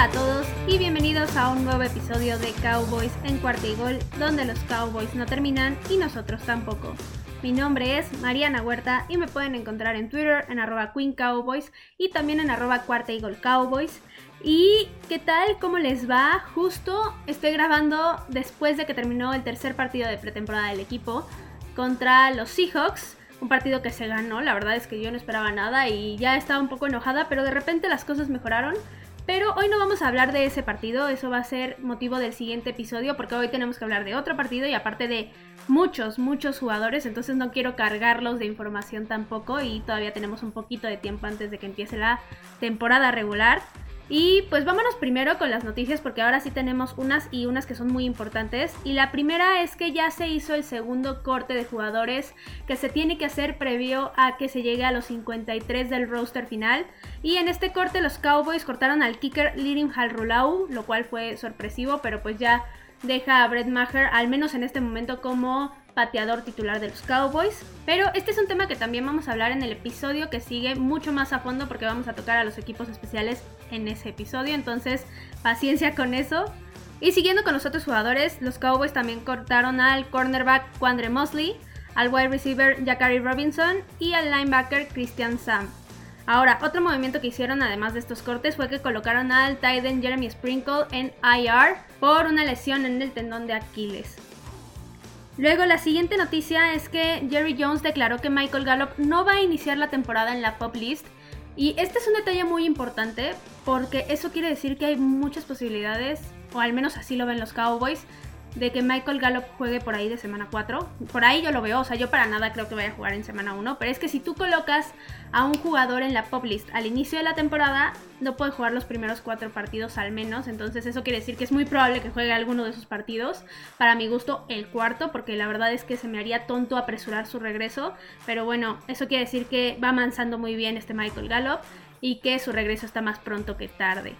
Hola a todos y bienvenidos a un nuevo episodio de Cowboys en cuarta y gol, donde los Cowboys no terminan y nosotros tampoco. Mi nombre es Mariana Huerta y me pueden encontrar en Twitter en arroba Queen Cowboys y también en arroba cuarta y gol Cowboys. ¿Y qué tal? ¿Cómo les va? Justo estoy grabando después de que terminó el tercer partido de pretemporada del equipo contra los Seahawks. Un partido que se ganó, la verdad es que yo no esperaba nada y ya estaba un poco enojada, pero de repente las cosas mejoraron. Pero hoy no vamos a hablar de ese partido, eso va a ser motivo del siguiente episodio porque hoy tenemos que hablar de otro partido y aparte de muchos, muchos jugadores, entonces no quiero cargarlos de información tampoco y todavía tenemos un poquito de tiempo antes de que empiece la temporada regular. Y pues vámonos primero con las noticias porque ahora sí tenemos unas y unas que son muy importantes. Y la primera es que ya se hizo el segundo corte de jugadores que se tiene que hacer previo a que se llegue a los 53 del roster final. Y en este corte los Cowboys cortaron al kicker Lirim Halrulau, lo cual fue sorpresivo, pero pues ya deja a Brett Maher, al menos en este momento, como pateador titular de los Cowboys. Pero este es un tema que también vamos a hablar en el episodio que sigue mucho más a fondo porque vamos a tocar a los equipos especiales en ese episodio. Entonces, paciencia con eso. Y siguiendo con los otros jugadores, los Cowboys también cortaron al cornerback Quandre Mosley, al wide receiver Jacari Robinson y al linebacker Christian Sam. Ahora, otro movimiento que hicieron además de estos cortes fue que colocaron al tight Jeremy Sprinkle en IR por una lesión en el tendón de Aquiles. Luego la siguiente noticia es que Jerry Jones declaró que Michael Gallup no va a iniciar la temporada en la pop list. Y este es un detalle muy importante porque eso quiere decir que hay muchas posibilidades, o al menos así lo ven los Cowboys, de que Michael Gallup juegue por ahí de semana 4. Por ahí yo lo veo, o sea, yo para nada creo que vaya a jugar en semana 1, pero es que si tú colocas a un jugador en la pop list al inicio de la temporada, no puede jugar los primeros 4 partidos al menos, entonces eso quiere decir que es muy probable que juegue alguno de esos partidos. Para mi gusto, el cuarto, porque la verdad es que se me haría tonto apresurar su regreso, pero bueno, eso quiere decir que va avanzando muy bien este Michael Gallup y que su regreso está más pronto que tarde.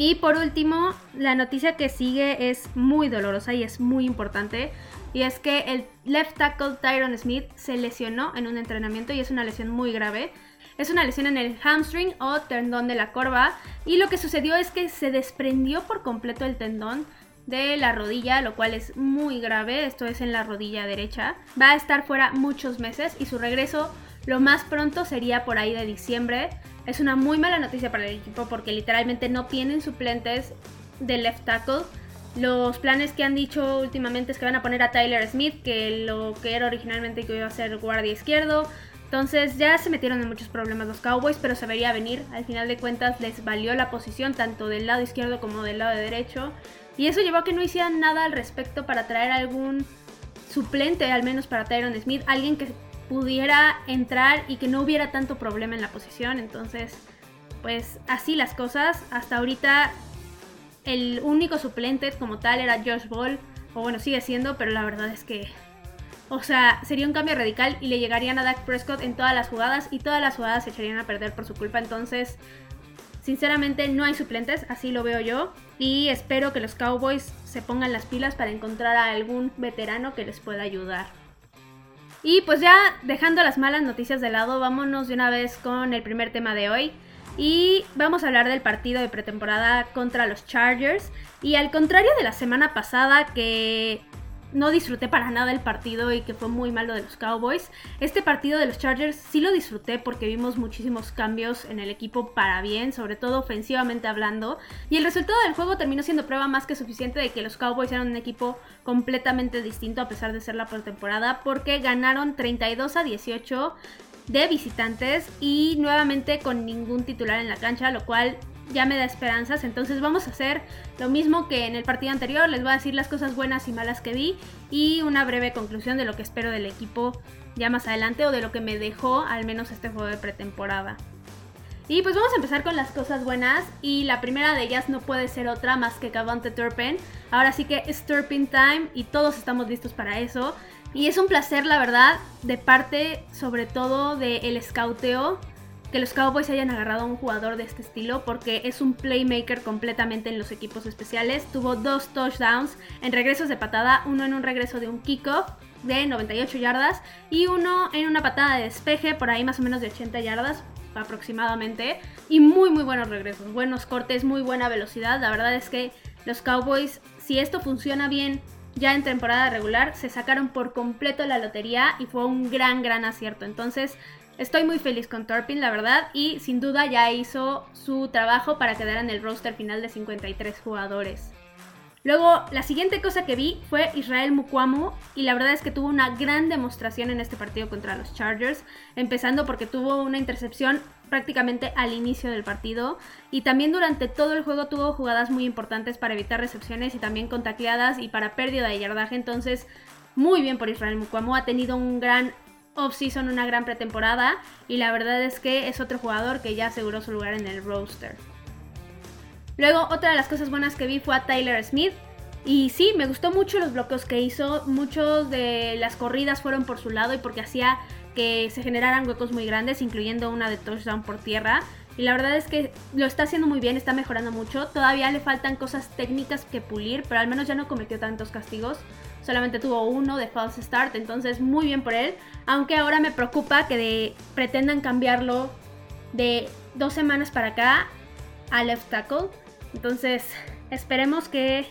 Y por último, la noticia que sigue es muy dolorosa y es muy importante. Y es que el left tackle Tyron Smith se lesionó en un entrenamiento y es una lesión muy grave. Es una lesión en el hamstring o tendón de la corva. Y lo que sucedió es que se desprendió por completo el tendón de la rodilla, lo cual es muy grave. Esto es en la rodilla derecha. Va a estar fuera muchos meses y su regreso lo más pronto sería por ahí de diciembre. Es una muy mala noticia para el equipo porque literalmente no tienen suplentes de left tackle. Los planes que han dicho últimamente es que van a poner a Tyler Smith, que lo que era originalmente que iba a ser guardia izquierdo. Entonces ya se metieron en muchos problemas los Cowboys, pero se vería venir. Al final de cuentas les valió la posición tanto del lado izquierdo como del lado derecho. Y eso llevó a que no hicieran nada al respecto para traer algún suplente, al menos para Tyron Smith, alguien que pudiera entrar y que no hubiera tanto problema en la posición. Entonces, pues así las cosas. Hasta ahorita el único suplente como tal era Josh Ball, o bueno, sigue siendo, pero la verdad es que, o sea, sería un cambio radical y le llegarían a Dak Prescott en todas las jugadas y todas las jugadas se echarían a perder por su culpa. Entonces, sinceramente no hay suplentes, así lo veo yo. Y espero que los Cowboys se pongan las pilas para encontrar a algún veterano que les pueda ayudar. Y pues ya dejando las malas noticias de lado, vámonos de una vez con el primer tema de hoy. Y vamos a hablar del partido de pretemporada contra los Chargers. Y al contrario de la semana pasada que no disfruté para nada el partido y que fue muy malo de los Cowboys. Este partido de los Chargers sí lo disfruté porque vimos muchísimos cambios en el equipo para bien, sobre todo ofensivamente hablando. Y el resultado del juego terminó siendo prueba más que suficiente de que los Cowboys eran un equipo completamente distinto a pesar de ser la pretemporada porque ganaron 32 a 18 de visitantes y nuevamente con ningún titular en la cancha, lo cual ya me da esperanzas. Entonces vamos a hacer lo mismo que en el partido anterior. Les voy a decir las cosas buenas y malas que vi y una breve conclusión de lo que espero del equipo ya más adelante o de lo que me dejó al menos este juego de pretemporada. Y pues vamos a empezar con las cosas buenas y la primera de ellas no puede ser otra más que Cavante Turpin. Ahora sí que es Turpin Time y todos estamos listos para eso. Y es un placer, la verdad, de parte sobre todo del el scouteo que los Cowboys hayan agarrado a un jugador de este estilo porque es un playmaker completamente en los equipos especiales. Tuvo dos touchdowns en regresos de patada, uno en un regreso de un kickoff de 98 yardas y uno en una patada de despeje por ahí más o menos de 80 yardas. aproximadamente. Y muy, muy buenos regresos. Buenos cortes, muy buena velocidad. La verdad es que los Cowboys, si esto funciona bien ya en temporada regular, se sacaron por completo la lotería y fue un gran, gran acierto. Entonces, estoy muy feliz con Turpin, la verdad. Y sin duda ya hizo su trabajo para quedar en el roster final de 53 jugadores. Luego, la siguiente cosa que vi fue Israel Mukwamu y la verdad es que tuvo una gran demostración en este partido contra los Chargers, empezando porque tuvo una intercepción prácticamente al inicio del partido y también durante todo el juego tuvo jugadas muy importantes para evitar recepciones y también con tacleadas y para pérdida de yardaje, entonces muy bien por Israel Mukwamu, ha tenido un gran off-season, una gran pretemporada y la verdad es que es otro jugador que ya aseguró su lugar en el roster. Luego, otra de las cosas buenas que vi fue a Tyler Smith. Y sí, me gustó mucho los bloqueos que hizo. Muchos de las corridas fueron por su lado y porque hacía que se generaran huecos muy grandes, incluyendo una de touchdown por tierra. Y la verdad es que lo está haciendo muy bien, está mejorando mucho. Todavía le faltan cosas técnicas que pulir, pero al menos ya no cometió tantos castigos. Solamente tuvo uno de false start, entonces muy bien por él. Aunque ahora me preocupa que pretendan cambiarlo de dos semanas para acá a left tackle. Entonces, esperemos que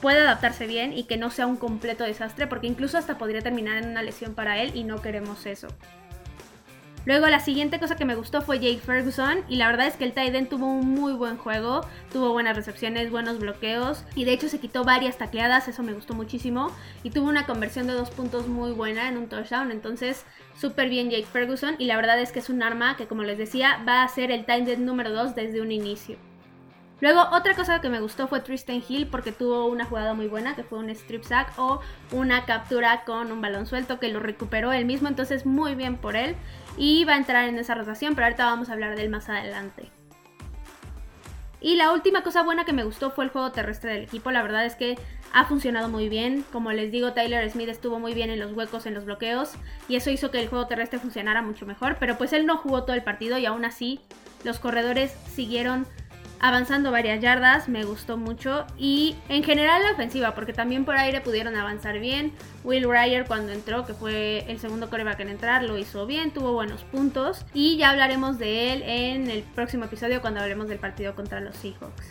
pueda adaptarse bien y que no sea un completo desastre, porque incluso hasta podría terminar en una lesión para él y no queremos eso. Luego la siguiente cosa que me gustó fue Jake Ferguson y la verdad es que el Tiden tuvo un muy buen juego, tuvo buenas recepciones, buenos bloqueos y de hecho se quitó varias tacleadas, eso me gustó muchísimo y tuvo una conversión de dos puntos muy buena en un touchdown, entonces súper bien Jake Ferguson y la verdad es que es un arma que como les decía va a ser el Tiden número 2 desde un inicio. Luego, otra cosa que me gustó fue Tristan Hill porque tuvo una jugada muy buena que fue un strip sack o una captura con un balón suelto que lo recuperó él mismo, entonces muy bien por él y va a entrar en esa rotación, pero ahorita vamos a hablar de él más adelante. Y la última cosa buena que me gustó fue el juego terrestre del equipo. La verdad es que ha funcionado muy bien. Como les digo, Tyler Smith estuvo muy bien en los huecos, en los bloqueos. Y eso hizo que el juego terrestre funcionara mucho mejor. Pero pues él no jugó todo el partido y aún así los corredores siguieron avanzando varias yardas, me gustó mucho. Y en general la ofensiva, porque también por aire pudieron avanzar bien. Will Ryer cuando entró, que fue el segundo coreback en entrar, lo hizo bien, tuvo buenos puntos. Y ya hablaremos de él en el próximo episodio cuando hablemos del partido contra los Seahawks.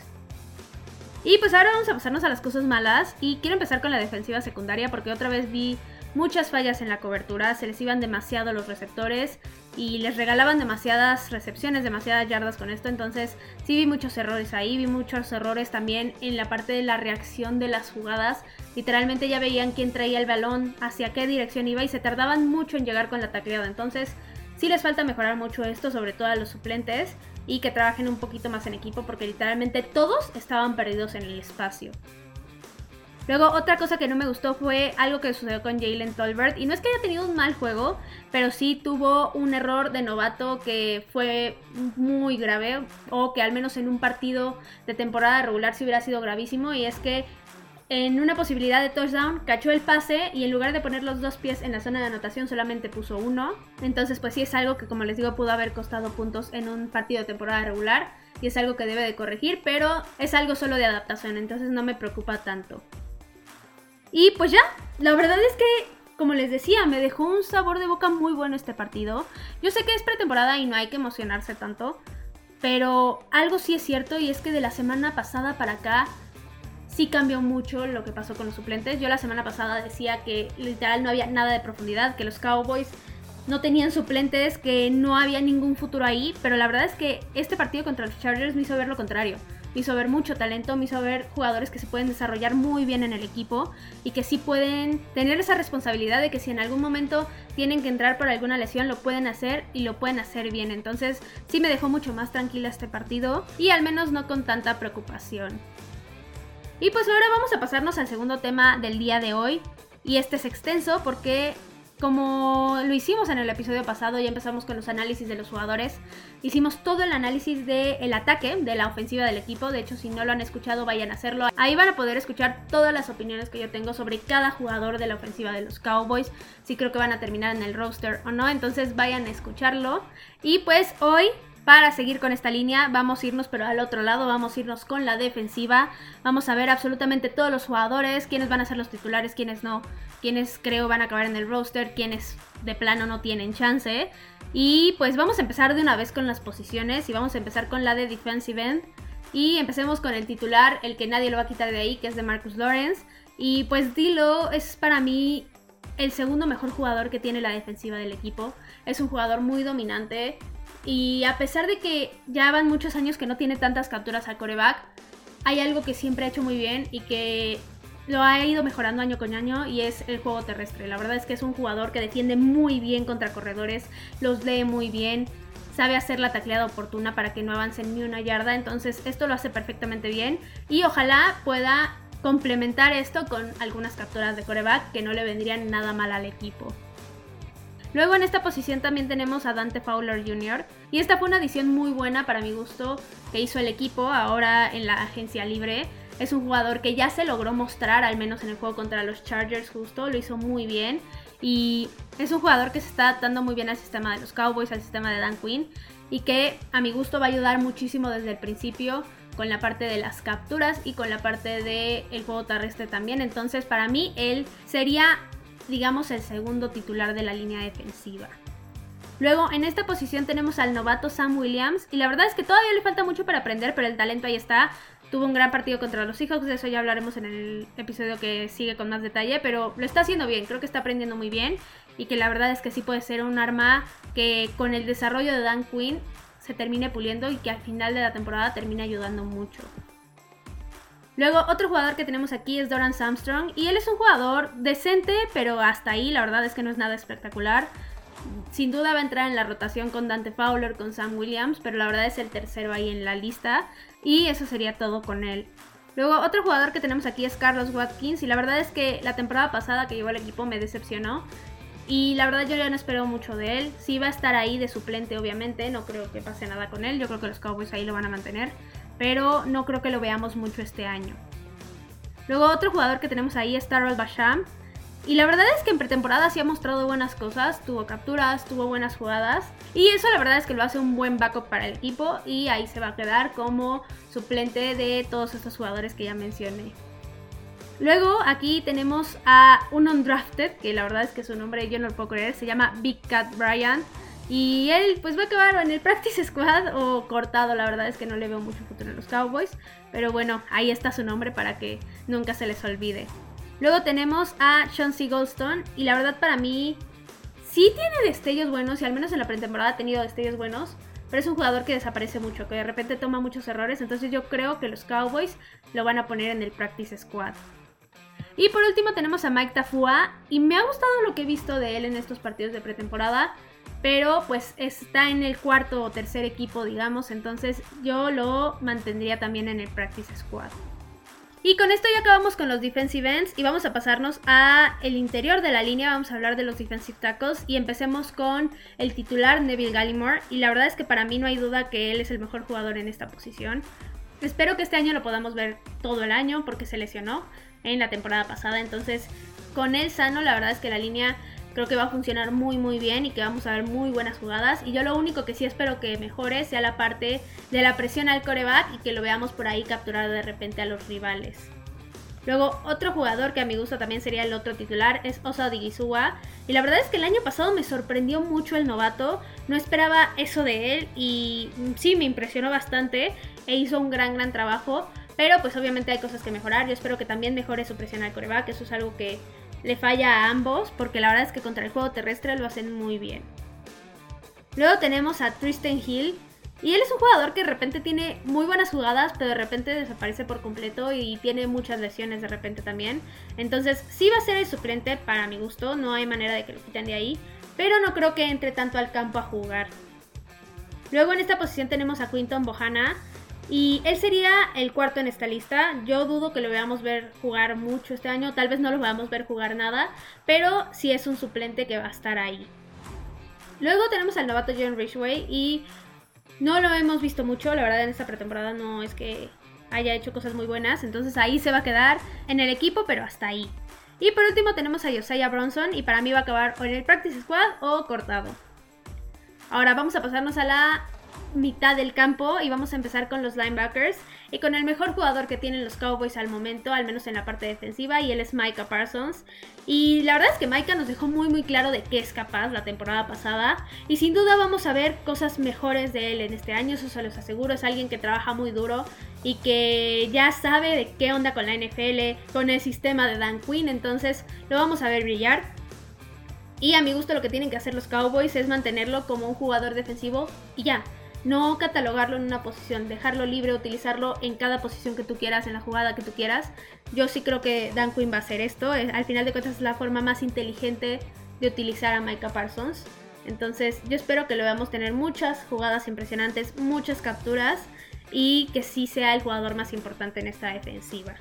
Y pues ahora vamos a pasarnos a las cosas malas. Y quiero empezar con la defensiva secundaria porque otra vez vi muchas fallas en la cobertura, se les iban demasiado los receptores y les regalaban demasiadas recepciones, demasiadas yardas con esto, entonces sí vi muchos errores ahí, vi muchos errores también en la parte de la reacción de las jugadas, literalmente ya veían quién traía el balón, hacia qué dirección iba y se tardaban mucho en llegar con la tacleada, entonces sí les falta mejorar mucho esto, sobre todo a los suplentes y que trabajen un poquito más en equipo porque literalmente todos estaban perdidos en el espacio. Luego, otra cosa que no me gustó fue algo que sucedió con Jalen Tolbert. Y no es que haya tenido un mal juego, pero sí tuvo un error de novato que fue muy grave. O que al menos en un partido de temporada regular sí hubiera sido gravísimo. Y es que en una posibilidad de touchdown cachó el pase y en lugar de poner los dos pies en la zona de anotación solamente puso uno. Entonces pues sí es algo que como les digo pudo haber costado puntos en un partido de temporada regular y es algo que debe de corregir, pero es algo solo de adaptación, entonces no me preocupa tanto. Y pues ya, la verdad es que, como les decía, me dejó un sabor de boca muy bueno este partido. Yo sé que es pretemporada y no hay que emocionarse tanto, pero algo sí es cierto y es que de la semana pasada para acá sí cambió mucho lo que pasó con los suplentes. Yo la semana pasada decía que literal no había nada de profundidad, que los Cowboys no tenían suplentes, que no había ningún futuro ahí, pero la verdad es que este partido contra los Chargers me hizo ver lo contrario me hizo ver mucho talento, me hizo ver jugadores que se pueden desarrollar muy bien en el equipo y que sí pueden tener esa responsabilidad de que si en algún momento tienen que entrar por alguna lesión lo pueden hacer y lo pueden hacer bien. Entonces sí me dejó mucho más tranquila este partido y al menos no con tanta preocupación. Y pues ahora vamos a pasarnos al segundo tema del día de hoy. Y este es extenso porque como lo hicimos en el episodio pasado, ya empezamos con los análisis de los jugadores. Hicimos todo el análisis del ataque, de la ofensiva del equipo. De hecho, si no lo han escuchado, vayan a hacerlo. Ahí van a poder escuchar todas las opiniones que yo tengo sobre cada jugador de la ofensiva de los Cowboys. Si creo que van a terminar en el roster o no. Entonces vayan a escucharlo. Y pues hoy para seguir con esta línea, vamos a irnos pero al otro lado, vamos a irnos con la defensiva. Vamos a ver absolutamente todos los jugadores, quiénes van a ser los titulares, quiénes no, quiénes creo van a acabar en el roster, quiénes de plano no tienen chance. Y pues vamos a empezar de una vez con las posiciones y vamos a empezar con la de defensive end. Y empecemos con el titular, el que nadie lo va a quitar de ahí, que es de Marcus Lawrence. Y pues Dilo es para mí el segundo mejor jugador que tiene la defensiva del equipo. Es un jugador muy dominante. Y a pesar de que ya van muchos años que no tiene tantas capturas al coreback, hay algo que siempre ha hecho muy bien y que lo ha ido mejorando año con año y es el juego terrestre. La verdad es que es un jugador que defiende muy bien contra corredores, los lee muy bien, sabe hacer la tacleada oportuna para que no avancen ni una yarda, entonces esto lo hace perfectamente bien y ojalá pueda complementar esto con algunas capturas de coreback que no le vendrían nada mal al equipo. Luego en esta posición también tenemos a Dante Fowler Jr. Y esta fue una adición muy buena para mi gusto que hizo el equipo ahora en la agencia libre. Es un jugador que ya se logró mostrar, al menos en el juego contra los Chargers justo, lo hizo muy bien. Y es un jugador que se está adaptando muy bien al sistema de los Cowboys, al sistema de Dan Quinn. Y que a mi gusto va a ayudar muchísimo desde el principio con la parte de las capturas y con la parte del el juego terrestre también. Entonces para mí él sería, digamos, el segundo titular de la línea defensiva. Luego en esta posición tenemos al novato Sam Williams y la verdad es que todavía le falta mucho para aprender, pero el talento ahí está. Tuvo un gran partido contra los Seahawks, de eso ya hablaremos en el episodio que sigue con más detalle, pero lo está haciendo bien, creo que está aprendiendo muy bien y que la verdad es que sí puede ser un arma que con el desarrollo de Dan Quinn se termine puliendo y que al final de la temporada termine ayudando mucho. Luego, otro jugador que tenemos aquí es Doran Armstrong y él es un jugador decente, pero hasta ahí la verdad es que no es nada espectacular. Sin duda va a entrar en la rotación con Dante Fowler, con Sam Williams, pero la verdad es el tercero ahí en la lista. Y eso sería todo con él. Luego, otro jugador que tenemos aquí es Carlos Watkins. Y la verdad es que la temporada pasada que llevó al equipo me decepcionó. Y la verdad yo ya no espero mucho de él. Sí va a estar ahí de suplente, obviamente. No creo que pase nada con él. Yo creo que los Cowboys ahí lo van a mantener. Pero no creo que lo veamos mucho este año. Luego otro jugador que tenemos ahí es Tarol Basham. Y la verdad es que en pretemporada sí ha mostrado buenas cosas, tuvo capturas, tuvo buenas jugadas. Y eso la verdad es que lo hace un buen backup para el equipo y ahí se va a quedar como suplente de todos estos jugadores que ya mencioné. Luego aquí tenemos a un undrafted, que la verdad es que su nombre yo no lo puedo creer, se llama Big Cat Brian. Y él pues va a acabar en el practice squad o cortado, la verdad es que no le veo mucho futuro en los Cowboys. Pero bueno, ahí está su nombre para que nunca se les olvide. Luego tenemos a Sean C. Goldstone y la verdad para mí sí tiene destellos buenos y al menos en la pretemporada ha tenido destellos buenos, pero es un jugador que desaparece mucho, que de repente toma muchos errores, entonces yo creo que los Cowboys lo van a poner en el practice squad. Y por último tenemos a Mike Tafua y me ha gustado lo que he visto de él en estos partidos de pretemporada, pero pues está en el cuarto o tercer equipo, digamos, entonces yo lo mantendría también en el practice squad. Y con esto ya acabamos con los defensive ends y vamos a pasarnos a el interior de la línea, vamos a hablar de los defensive tackles y empecemos con el titular Neville Gallimore y la verdad es que para mí no hay duda que él es el mejor jugador en esta posición. Espero que este año lo podamos ver todo el año porque se lesionó en la temporada pasada, entonces con él sano la verdad es que la línea creo que va a funcionar muy muy bien y que vamos a ver muy buenas jugadas. Y yo lo único que sí espero que mejore sea la parte de la presión al coreback y que lo veamos por ahí capturar de repente a los rivales. Luego, otro jugador que a mi gusto también sería el otro titular es Osa Digizua. Y la verdad es que el año pasado me sorprendió mucho el novato. No esperaba eso de él y sí me impresionó bastante e hizo un gran, gran trabajo. Pero pues obviamente hay cosas que mejorar. Yo espero que también mejore su presión al coreback. Eso es algo que le falla a ambos, porque la verdad es que contra el juego terrestre lo hacen muy bien. Luego tenemos a Tristan Hill, y él es un jugador que de repente tiene muy buenas jugadas, pero de repente desaparece por completo y tiene muchas lesiones de repente también. Entonces sí va a ser el suplente para mi gusto, no hay manera de que lo quiten de ahí, pero no creo que entre tanto al campo a jugar. Luego en esta posición tenemos a Quinton Bohana, y él sería el cuarto en esta lista. Yo dudo que lo veamos ver jugar mucho este año. Tal vez no lo veamos ver jugar nada. Pero sí es un suplente que va a estar ahí. Luego tenemos al novato John Ridgway. Y no lo hemos visto mucho. La verdad en esta pretemporada no es que haya hecho cosas muy buenas. Entonces ahí se va a quedar en el equipo. Pero hasta ahí. Y por último tenemos a Josiah Bronson. Y para mí va a acabar o en el Practice Squad o cortado. Ahora vamos a pasarnos a la mitad del campo y vamos a empezar con los linebackers y con el mejor jugador que tienen los Cowboys al momento, al menos en la parte defensiva, y él es Micah Parsons. Y la verdad es que Micah nos dejó muy muy claro de qué es capaz la temporada pasada y sin duda vamos a ver cosas mejores de él en este año, eso se los aseguro, es alguien que trabaja muy duro y que ya sabe de qué onda con la NFL, con el sistema de Dan Quinn, entonces lo vamos a ver brillar. Y a mi gusto lo que tienen que hacer los Cowboys es mantenerlo como un jugador defensivo y ya no catalogarlo en una posición, dejarlo libre, utilizarlo en cada posición que tú quieras, en la jugada que tú quieras. Yo sí creo que Dan Quinn va a hacer esto. Al final de cuentas es la forma más inteligente de utilizar a Micah Parsons. Entonces yo espero que lo veamos tener muchas jugadas impresionantes, muchas capturas y que sí sea el jugador más importante en esta defensiva.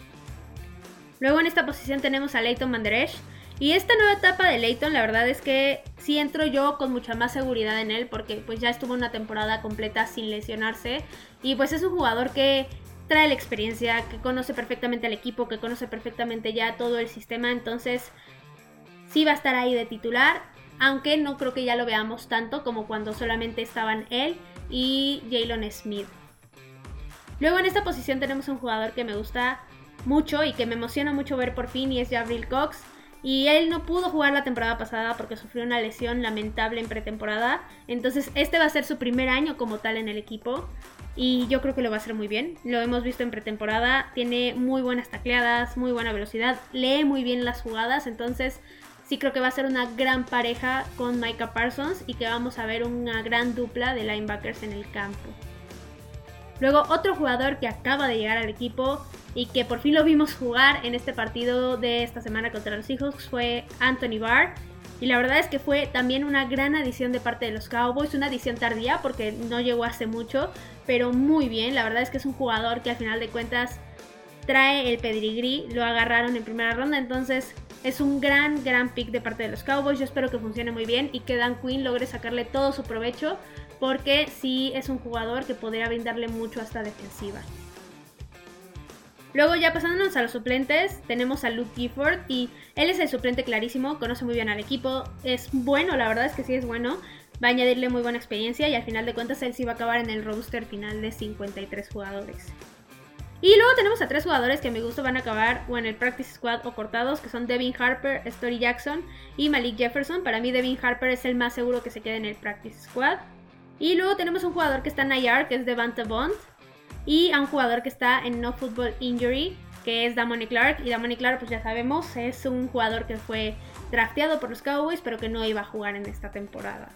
Luego en esta posición tenemos a Leighton Manderesh y esta nueva etapa de Leighton, la verdad es que sí entro yo con mucha más seguridad en él porque pues ya estuvo una temporada completa sin lesionarse y pues es un jugador que trae la experiencia, que conoce perfectamente al equipo, que conoce perfectamente ya todo el sistema, entonces sí va a estar ahí de titular, aunque no creo que ya lo veamos tanto como cuando solamente estaban él y Jalen Smith. Luego en esta posición tenemos un jugador que me gusta mucho y que me emociona mucho ver por fin y es Gabriel Cox. Y él no pudo jugar la temporada pasada porque sufrió una lesión lamentable en pretemporada. Entonces este va a ser su primer año como tal en el equipo. Y yo creo que lo va a hacer muy bien. Lo hemos visto en pretemporada. Tiene muy buenas tacleadas, muy buena velocidad. Lee muy bien las jugadas. Entonces sí creo que va a ser una gran pareja con Micah Parsons. Y que vamos a ver una gran dupla de linebackers en el campo. Luego otro jugador que acaba de llegar al equipo y que por fin lo vimos jugar en este partido de esta semana contra los Seahawks fue Anthony Barr. Y la verdad es que fue también una gran adición de parte de los Cowboys, una adición tardía porque no llegó hace mucho, pero muy bien. La verdad es que es un jugador que al final de cuentas trae el pedigrí, lo agarraron en primera ronda, entonces es un gran, gran pick de parte de los Cowboys. Yo espero que funcione muy bien y que Dan Quinn logre sacarle todo su provecho porque sí es un jugador que podría brindarle mucho a esta defensiva. Luego ya pasándonos a los suplentes, tenemos a Luke Gifford y él es el suplente clarísimo, conoce muy bien al equipo, es bueno, la verdad es que sí es bueno, va a añadirle muy buena experiencia y al final de cuentas él sí va a acabar en el roster final de 53 jugadores. Y luego tenemos a tres jugadores que a mi gusto van a acabar o en el Practice Squad o cortados, que son Devin Harper, Story Jackson y Malik Jefferson. Para mí Devin Harper es el más seguro que se quede en el Practice Squad. Y luego tenemos un jugador que está en IR, que es Devante Bond. Y a un jugador que está en No Football Injury, que es Damoni Clark. Y Damoni Clark, pues ya sabemos, es un jugador que fue drafteado por los Cowboys, pero que no iba a jugar en esta temporada.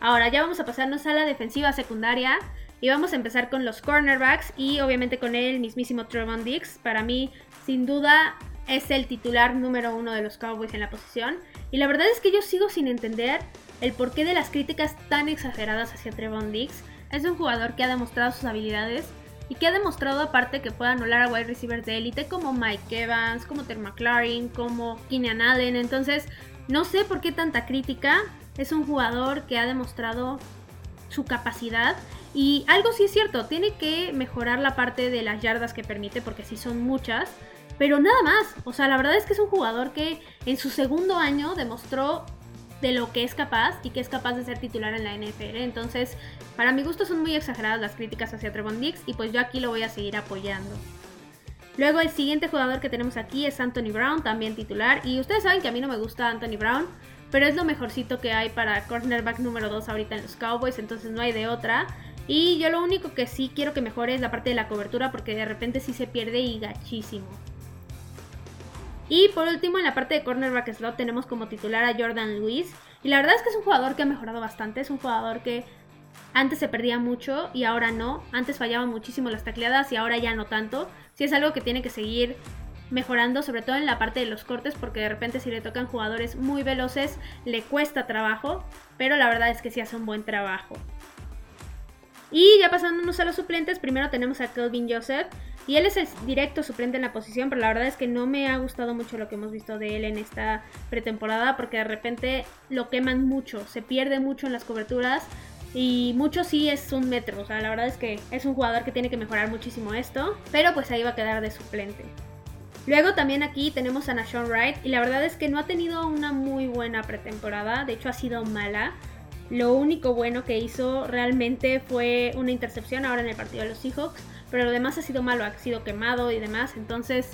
Ahora ya vamos a pasarnos a la defensiva secundaria. Y vamos a empezar con los cornerbacks y obviamente con el mismísimo Trevon Dix. Para mí, sin duda, es el titular número uno de los Cowboys en la posición. Y la verdad es que yo sigo sin entender el porqué de las críticas tan exageradas hacia Trevon Dix. Es un jugador que ha demostrado sus habilidades y que ha demostrado aparte que puede anular a wide receivers de élite como Mike Evans, como Terry McLaurin, como Keenan Allen. Entonces, no sé por qué tanta crítica. Es un jugador que ha demostrado su capacidad y algo sí es cierto, tiene que mejorar la parte de las yardas que permite porque sí son muchas. Pero nada más, o sea, la verdad es que es un jugador que en su segundo año demostró de lo que es capaz y que es capaz de ser titular en la NFL. Entonces, para mi gusto son muy exageradas las críticas hacia Trevon Dix y pues yo aquí lo voy a seguir apoyando. Luego el siguiente jugador que tenemos aquí es Anthony Brown, también titular. Y ustedes saben que a mí no me gusta Anthony Brown, pero es lo mejorcito que hay para cornerback número 2 ahorita en los Cowboys, entonces no hay de otra. Y yo lo único que sí quiero que mejore es la parte de la cobertura porque de repente sí se pierde y gachísimo. Y por último, en la parte de cornerback slot tenemos como titular a Jordan Lewis. Y la verdad es que es un jugador que ha mejorado bastante. Es un jugador que antes se perdía mucho y ahora no. Antes fallaban muchísimo las tacleadas y ahora ya no tanto. Sí es algo que tiene que seguir mejorando, sobre todo en la parte de los cortes, porque de repente si le tocan jugadores muy veloces le cuesta trabajo. Pero la verdad es que sí hace un buen trabajo. Y ya pasándonos a los suplentes, primero tenemos a Kelvin Joseph. Y él es el directo suplente en la posición, pero la verdad es que no me ha gustado mucho lo que hemos visto de él en esta pretemporada, porque de repente lo queman mucho, se pierde mucho en las coberturas. Y mucho sí es un metro, o sea, la verdad es que es un jugador que tiene que mejorar muchísimo esto, pero pues ahí va a quedar de suplente. Luego también aquí tenemos a Nashon Wright y la verdad es que no ha tenido una muy buena pretemporada, de hecho ha sido mala. Lo único bueno que hizo realmente fue una intercepción ahora en el partido de los Seahawks, pero lo demás ha sido malo, ha sido quemado y demás. Entonces,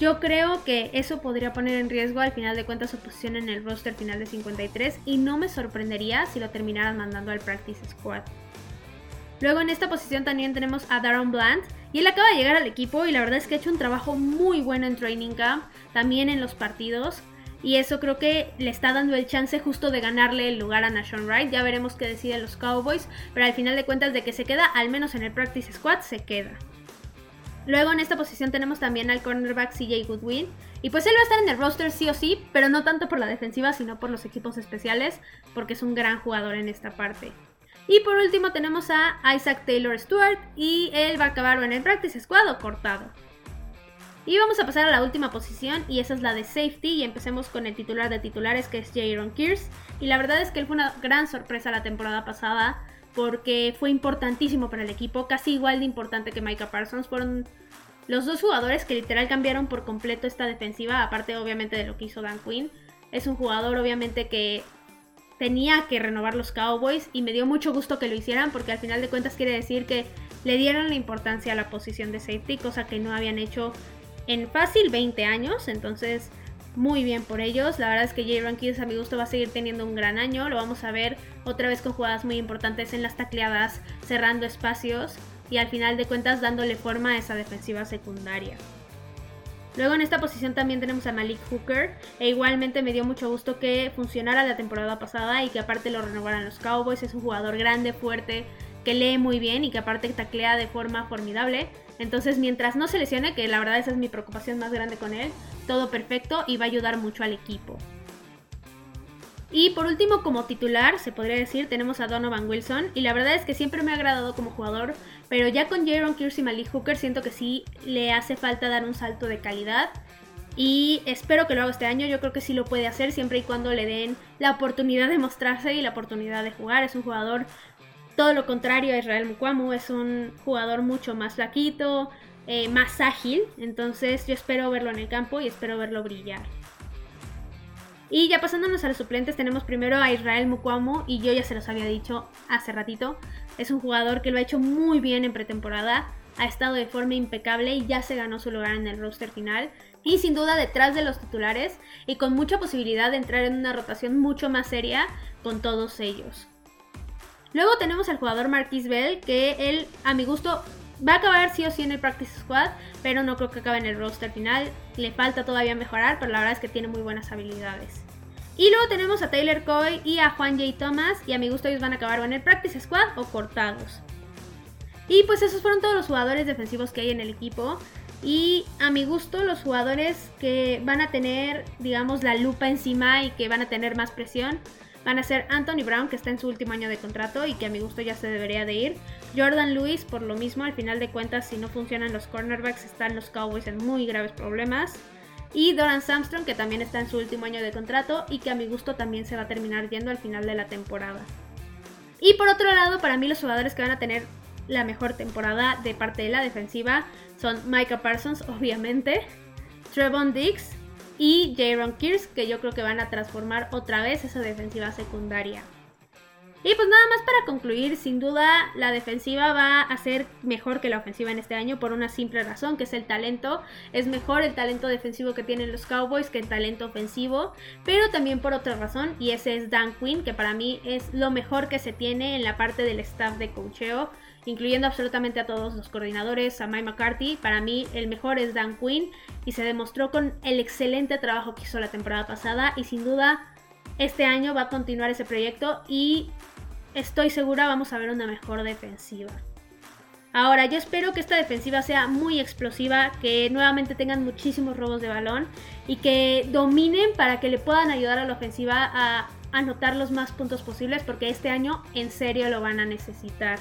yo creo que eso podría poner en riesgo al final de cuentas su posición en el roster final de 53 y no me sorprendería si lo terminaran mandando al practice squad. Luego en esta posición también tenemos a Darren Bland y él acaba de llegar al equipo y la verdad es que ha hecho un trabajo muy bueno en training camp, también en los partidos. Y eso creo que le está dando el chance justo de ganarle el lugar a Nashon Wright. Ya veremos qué deciden los Cowboys, pero al final de cuentas de que se queda, al menos en el practice squad, se queda. Luego en esta posición tenemos también al cornerback CJ Goodwin. Y pues él va a estar en el roster sí o sí, pero no tanto por la defensiva, sino por los equipos especiales, porque es un gran jugador en esta parte. Y por último tenemos a Isaac Taylor Stewart y él va a acabar en el practice squad o cortado. Y vamos a pasar a la última posición y esa es la de safety y empecemos con el titular de titulares que es Jaron Kears. Y la verdad es que él fue una gran sorpresa la temporada pasada porque fue importantísimo para el equipo, casi igual de importante que Micah Parsons. Fueron los dos jugadores que literal cambiaron por completo esta defensiva, aparte obviamente de lo que hizo Dan Quinn. Es un jugador obviamente que tenía que renovar los Cowboys y me dio mucho gusto que lo hicieran porque al final de cuentas quiere decir que le dieron la importancia a la posición de safety, cosa que no habían hecho en fácil 20 años, entonces muy bien por ellos. La verdad es que J. Kears a mi gusto va a seguir teniendo un gran año, lo vamos a ver otra vez con jugadas muy importantes en las tacleadas, cerrando espacios y al final de cuentas dándole forma a esa defensiva secundaria. Luego en esta posición también tenemos a Malik Hooker. E igualmente me dio mucho gusto que funcionara la temporada pasada y que aparte lo renovaran los Cowboys. Es un jugador grande, fuerte, que lee muy bien y que aparte taclea de forma formidable. Entonces, mientras no se lesione, que la verdad esa es mi preocupación más grande con él, todo perfecto y va a ayudar mucho al equipo. Y por último, como titular, se podría decir, tenemos a Donovan Wilson. Y la verdad es que siempre me ha agradado como jugador, pero ya con Jaron Kears y Malik Hooker siento que sí le hace falta dar un salto de calidad. Y espero que lo haga este año. Yo creo que sí lo puede hacer siempre y cuando le den la oportunidad de mostrarse y la oportunidad de jugar. Es un jugador todo lo contrario Israel Mukwamu, es un jugador mucho más flaquito, eh, más ágil, entonces yo espero verlo en el campo y espero verlo brillar. Y ya pasándonos a los suplentes, tenemos primero a Israel Mukwamu, y yo ya se los había dicho hace ratito, es un jugador que lo ha hecho muy bien en pretemporada, ha estado de forma impecable y ya se ganó su lugar en el roster final. Y sin duda detrás de los titulares y con mucha posibilidad de entrar en una rotación mucho más seria con todos ellos. Luego tenemos al jugador Marquis Bell, que él, a mi gusto, va a acabar sí o sí en el Practice Squad, pero no creo que acabe en el roster final. Le falta todavía mejorar, pero la verdad es que tiene muy buenas habilidades. Y luego tenemos a Taylor Coy y a Juan J. Thomas, y a mi gusto ellos van a acabar en el Practice Squad o cortados. Y pues esos fueron todos los jugadores defensivos que hay en el equipo. Y a mi gusto los jugadores que van a tener, digamos, la lupa encima y que van a tener más presión van a ser Anthony Brown, que está en su último año de contrato y que a mi gusto ya se debería de ir. Jordan Lewis, por lo mismo, al final de cuentas, si no funcionan los cornerbacks, están los Cowboys en muy graves problemas. Y Doran Samstrom, que también está en su último año de contrato y que a mi gusto también se va a terminar yendo al final de la temporada. Y por otro lado, para mí los jugadores que van a tener la mejor temporada de parte de la defensiva son Micah Parsons, obviamente, Trevon Diggs, y Jaron Kears, que yo creo que van a transformar otra vez esa defensiva secundaria. Y pues nada más para concluir, sin duda la defensiva va a ser mejor que la ofensiva en este año por una simple razón, que es el talento. Es mejor el talento defensivo que tienen los Cowboys que el talento ofensivo, pero también por otra razón, y ese es Dan Quinn, que para mí es lo mejor que se tiene en la parte del staff de cocheo incluyendo absolutamente a todos los coordinadores, a Mike McCarthy. Para mí el mejor es Dan Quinn y se demostró con el excelente trabajo que hizo la temporada pasada y sin duda este año va a continuar ese proyecto y estoy segura vamos a ver una mejor defensiva. Ahora, yo espero que esta defensiva sea muy explosiva, que nuevamente tengan muchísimos robos de balón y que dominen para que le puedan ayudar a la ofensiva a anotar los más puntos posibles porque este año en serio lo van a necesitar.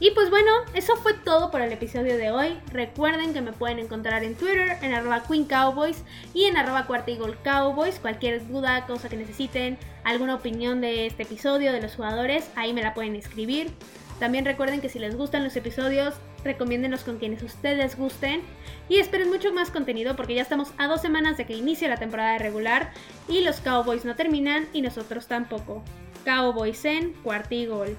Y pues bueno, eso fue todo por el episodio de hoy. Recuerden que me pueden encontrar en Twitter, en arroba Queen Cowboys y en arroba Cuarta Cowboys. Cualquier duda, cosa que necesiten, alguna opinión de este episodio, de los jugadores, ahí me la pueden escribir. También recuerden que si les gustan los episodios, recomiéndenlos con quienes ustedes gusten. Y esperen mucho más contenido porque ya estamos a dos semanas de que inicie la temporada regular y los Cowboys no terminan y nosotros tampoco. Cowboys en Cuartigol.